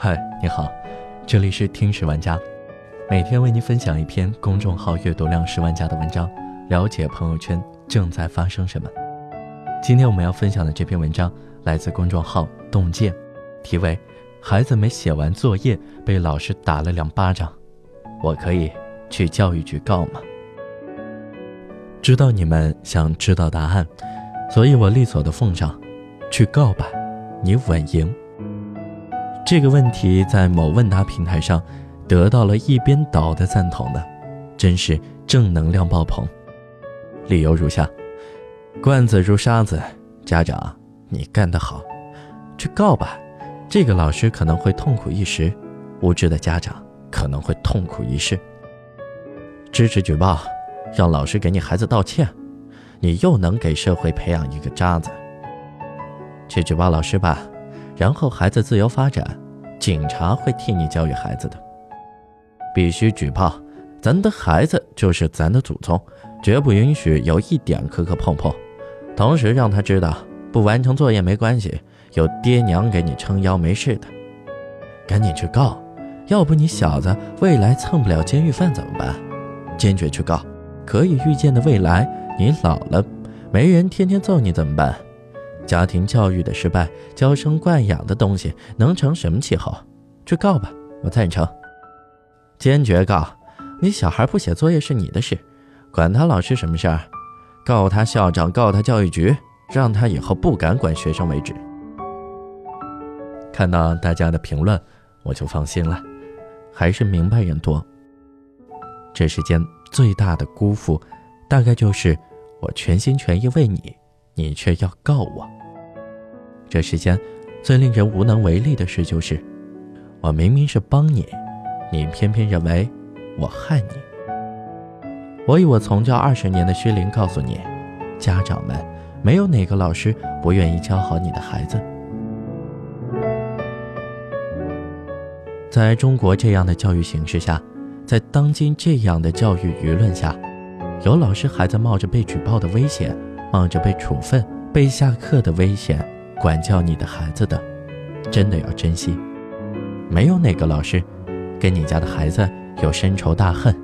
嗨，你好，这里是听史玩家，每天为您分享一篇公众号阅读量十万加的文章，了解朋友圈正在发生什么。今天我们要分享的这篇文章来自公众号洞见，题为《孩子没写完作业被老师打了两巴掌》，我可以去教育局告吗？知道你们想知道答案，所以我利索的奉上，去告吧，你稳赢。这个问题在某问答平台上得到了一边倒的赞同的，真是正能量爆棚。理由如下：罐子如沙子，家长你干得好，去告吧。这个老师可能会痛苦一时，无知的家长可能会痛苦一世。支持举报，让老师给你孩子道歉，你又能给社会培养一个渣子。去举报老师吧。然后孩子自由发展，警察会替你教育孩子的。必须举报，咱的孩子就是咱的祖宗，绝不允许有一点磕磕碰碰。同时让他知道，不完成作业没关系，有爹娘给你撑腰，没事的。赶紧去告，要不你小子未来蹭不了监狱饭怎么办？坚决去告，可以预见的未来，你老了，没人天天揍你怎么办？家庭教育的失败，娇生惯养的东西能成什么气候？去告吧，我赞成，坚决告！你小孩不写作业是你的事，管他老师什么事儿？告他校长，告他教育局，让他以后不敢管学生为止。看到大家的评论，我就放心了，还是明白人多。这世间最大的辜负，大概就是我全心全意为你，你却要告我。这世间最令人无能为力的事，就是我明明是帮你，你偏偏认为我害你。我以我从教二十年的虚龄告诉你，家长们，没有哪个老师不愿意教好你的孩子。在中国这样的教育形势下，在当今这样的教育舆论下，有老师还在冒着被举报的危险，冒着被处分、被下课的危险。管教你的孩子的，真的要珍惜。没有哪个老师跟你家的孩子有深仇大恨。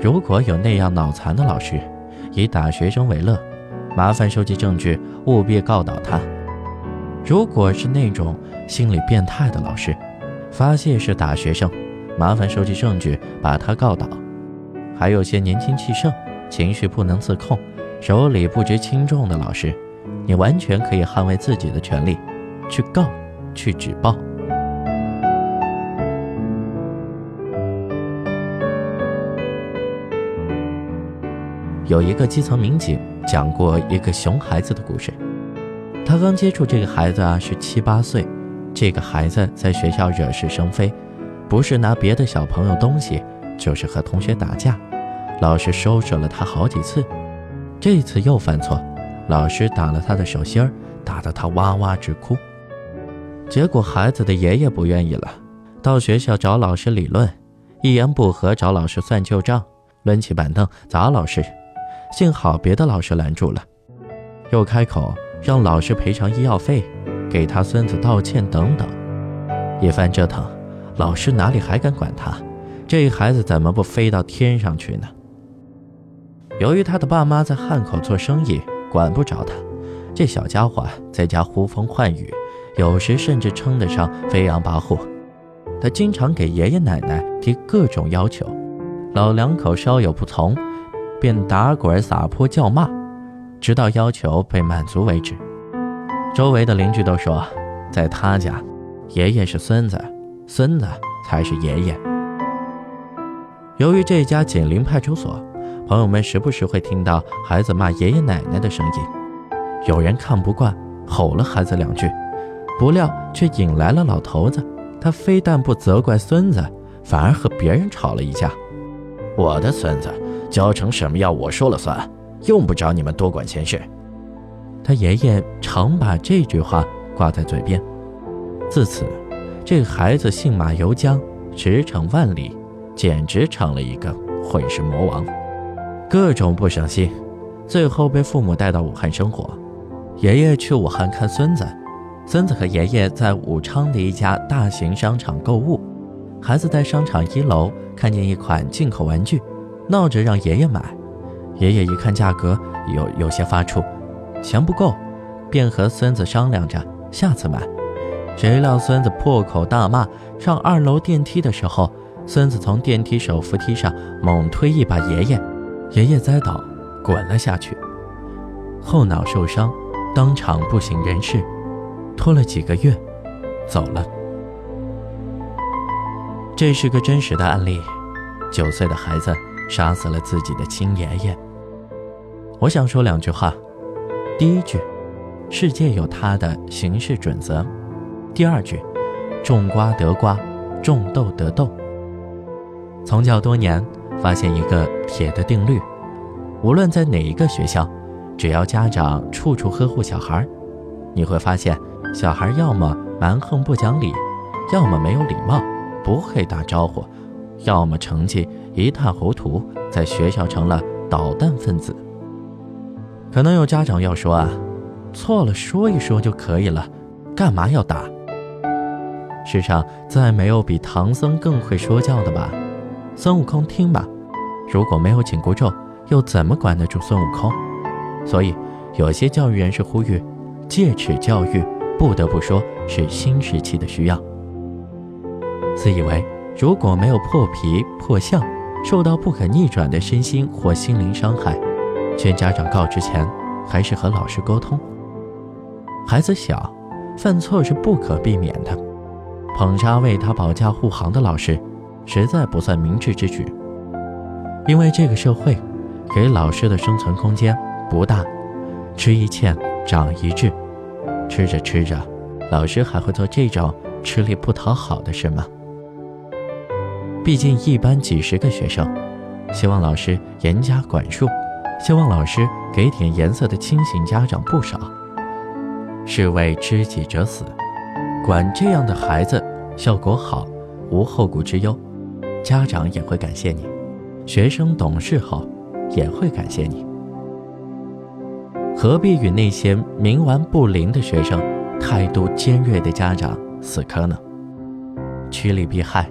如果有那样脑残的老师，以打学生为乐，麻烦收集证据，务必告倒他。如果是那种心理变态的老师，发泄式打学生，麻烦收集证据，把他告倒。还有些年轻气盛、情绪不能自控、手里不知轻重的老师。你完全可以捍卫自己的权利，去告，去举报。有一个基层民警讲过一个熊孩子的故事。他刚接触这个孩子啊，是七八岁。这个孩子在学校惹是生非，不是拿别的小朋友东西，就是和同学打架。老师收拾了他好几次，这次又犯错。老师打了他的手心儿，打得他哇哇直哭。结果孩子的爷爷不愿意了，到学校找老师理论，一言不合找老师算旧账，抡起板凳砸老师。幸好别的老师拦住了，又开口让老师赔偿医药费，给他孙子道歉等等。一番折腾，老师哪里还敢管他？这孩子怎么不飞到天上去呢？由于他的爸妈在汉口做生意。管不着他，这小家伙在家呼风唤雨，有时甚至称得上飞扬跋扈。他经常给爷爷奶奶提各种要求，老两口稍有不从，便打滚撒泼叫骂，直到要求被满足为止。周围的邻居都说，在他家，爷爷是孙子，孙子才是爷爷。由于这家紧邻派出所。朋友们时不时会听到孩子骂爷爷奶奶的声音，有人看不惯，吼了孩子两句，不料却引来了老头子。他非但不责怪孙子，反而和别人吵了一架。我的孙子教成什么样，我说了算，用不着你们多管闲事。他爷爷常把这句话挂在嘴边。自此，这个孩子信马由缰，驰骋万里，简直成了一个混世魔王。各种不省心，最后被父母带到武汉生活。爷爷去武汉看孙子，孙子和爷爷在武昌的一家大型商场购物，孩子在商场一楼看见一款进口玩具，闹着让爷爷买。爷爷一看价格，有有些发怵，钱不够，便和孙子商量着下次买。谁料孙子破口大骂，上二楼电梯的时候，孙子从电梯手扶梯上猛推一把爷爷，爷爷栽倒，滚了下去，后脑受伤，当场不省人事。拖了几个月，走了。这是个真实的案例，九岁的孩子杀死了自己的亲爷爷。我想说两句话，第一句，世界有它的行事准则；第二句，种瓜得瓜，种豆得豆。从教多年，发现一个铁的定律：无论在哪一个学校，只要家长处处呵护小孩，你会发现。小孩要么蛮横不讲理，要么没有礼貌，不会打招呼，要么成绩一塌糊涂，在学校成了捣蛋分子。可能有家长要说啊，错了说一说就可以了，干嘛要打？世上再没有比唐僧更会说教的吧？孙悟空听吧，如果没有紧箍咒，又怎么管得住孙悟空？所以有些教育人士呼吁戒尺教育。不得不说是新时期的需要。自以为如果没有破皮破相，受到不可逆转的身心或心灵伤害，劝家长告知前，还是和老师沟通。孩子小，犯错是不可避免的。捧杀为他保驾护航的老师，实在不算明智之举。因为这个社会，给老师的生存空间不大，吃一堑长一智。吃着吃着，老师还会做这种吃力不讨好的事吗？毕竟一班几十个学生，希望老师严加管束，希望老师给点颜色的清醒家长不少。是为知己者死，管这样的孩子效果好，无后顾之忧，家长也会感谢你，学生懂事后也会感谢你。何必与那些冥顽不灵的学生、态度尖锐的家长死磕呢？趋利避害，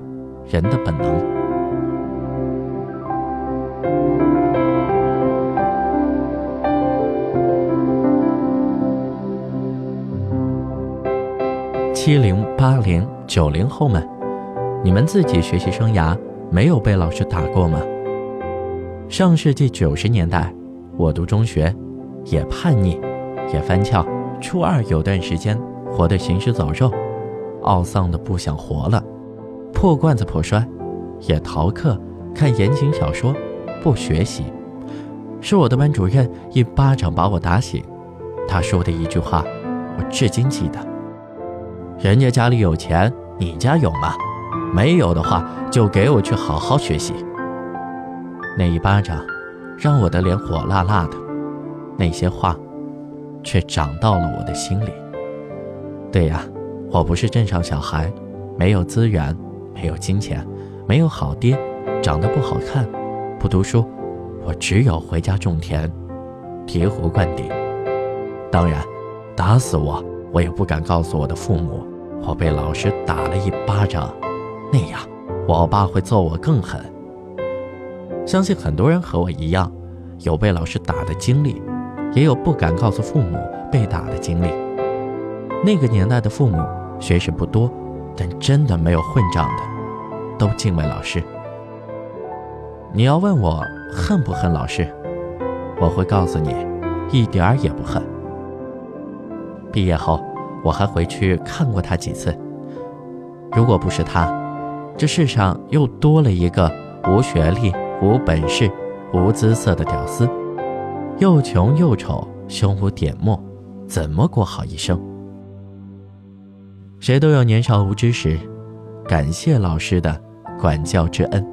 人的本能。七零、八零、九零后们，你们自己学习生涯没有被老师打过吗？上世纪九十年代，我读中学。也叛逆，也翻翘。初二有段时间活得行尸走肉，懊丧的不想活了，破罐子破摔，也逃课，看言情小说，不学习。是我的班主任一巴掌把我打醒。他说的一句话，我至今记得：人家家里有钱，你家有吗？没有的话，就给我去好好学习。那一巴掌，让我的脸火辣辣的。那些话，却长到了我的心里。对呀，我不是镇上小孩，没有资源，没有金钱，没有好爹，长得不好看，不读书，我只有回家种田，醍醐灌顶。当然，打死我，我也不敢告诉我的父母，我被老师打了一巴掌，那样，我爸会揍我更狠。相信很多人和我一样，有被老师打的经历。也有不敢告诉父母被打的经历。那个年代的父母学识不多，但真的没有混账的，都敬畏老师。你要问我恨不恨老师，我会告诉你，一点儿也不恨。毕业后，我还回去看过他几次。如果不是他，这世上又多了一个无学历、无本事、无姿色的屌丝。又穷又丑，胸无点墨，怎么过好一生？谁都有年少无知时，感谢老师的管教之恩。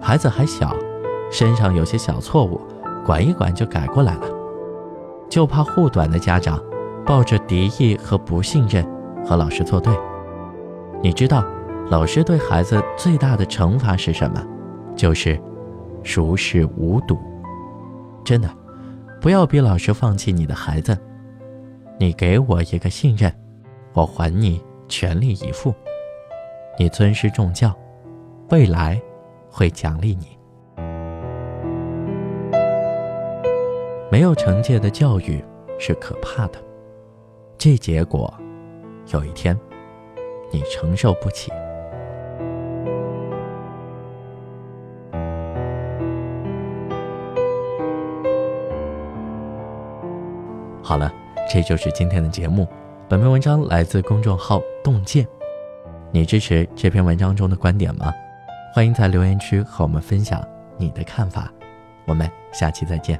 孩子还小，身上有些小错误，管一管就改过来了。就怕护短的家长抱着敌意和不信任和老师作对。你知道，老师对孩子最大的惩罚是什么？就是熟视无睹。真的，不要逼老师放弃你的孩子。你给我一个信任，我还你全力以赴。你尊师重教，未来会奖励你。没有惩戒的教育是可怕的，这结果有一天你承受不起。好了，这就是今天的节目。本篇文章来自公众号“洞见”，你支持这篇文章中的观点吗？欢迎在留言区和我们分享你的看法。我们下期再见。